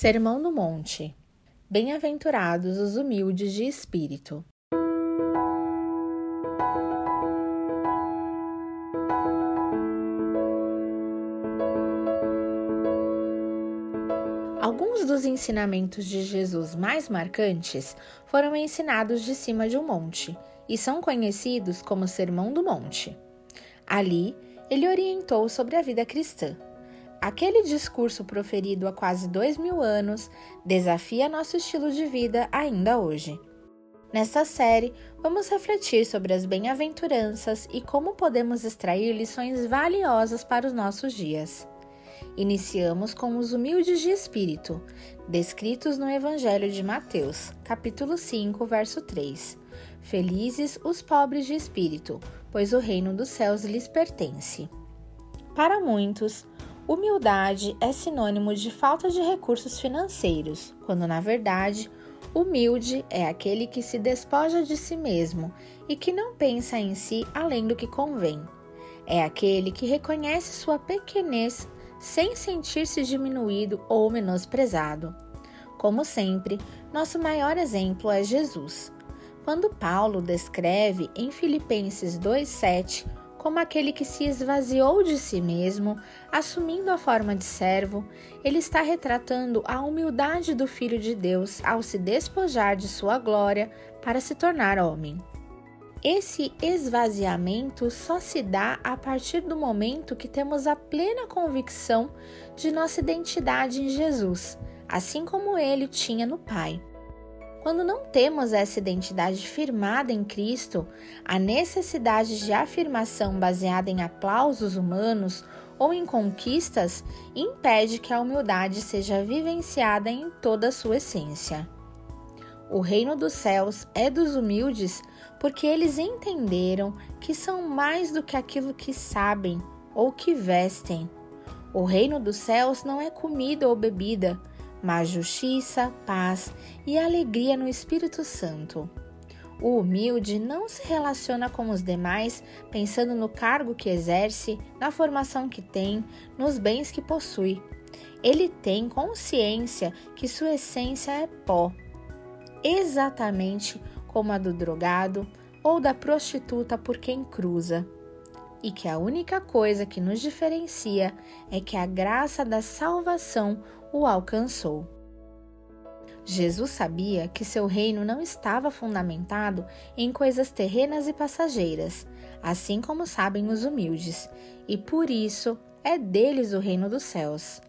Sermão do Monte. Bem-aventurados os humildes de espírito. Alguns dos ensinamentos de Jesus mais marcantes foram ensinados de cima de um monte e são conhecidos como Sermão do Monte. Ali, ele orientou sobre a vida cristã Aquele discurso proferido há quase dois mil anos desafia nosso estilo de vida ainda hoje. Nesta série, vamos refletir sobre as bem-aventuranças e como podemos extrair lições valiosas para os nossos dias. Iniciamos com os humildes de espírito, descritos no Evangelho de Mateus, capítulo 5, verso 3. Felizes os pobres de espírito, pois o reino dos céus lhes pertence. Para muitos, Humildade é sinônimo de falta de recursos financeiros, quando na verdade, humilde é aquele que se despoja de si mesmo e que não pensa em si além do que convém. É aquele que reconhece sua pequenez sem sentir-se diminuído ou menosprezado. Como sempre, nosso maior exemplo é Jesus. Quando Paulo descreve em Filipenses 2,7 como aquele que se esvaziou de si mesmo, assumindo a forma de servo, ele está retratando a humildade do Filho de Deus ao se despojar de sua glória para se tornar homem. Esse esvaziamento só se dá a partir do momento que temos a plena convicção de nossa identidade em Jesus, assim como ele tinha no Pai. Quando não temos essa identidade firmada em Cristo, a necessidade de afirmação baseada em aplausos humanos ou em conquistas impede que a humildade seja vivenciada em toda a sua essência. O reino dos céus é dos humildes porque eles entenderam que são mais do que aquilo que sabem ou que vestem. O reino dos céus não é comida ou bebida, mas justiça, paz e alegria no Espírito Santo. O humilde não se relaciona com os demais pensando no cargo que exerce, na formação que tem, nos bens que possui. Ele tem consciência que sua essência é pó, exatamente como a do drogado ou da prostituta por quem cruza e que a única coisa que nos diferencia é que a graça da salvação o alcançou. Jesus sabia que seu reino não estava fundamentado em coisas terrenas e passageiras, assim como sabem os humildes, e por isso é deles o reino dos céus.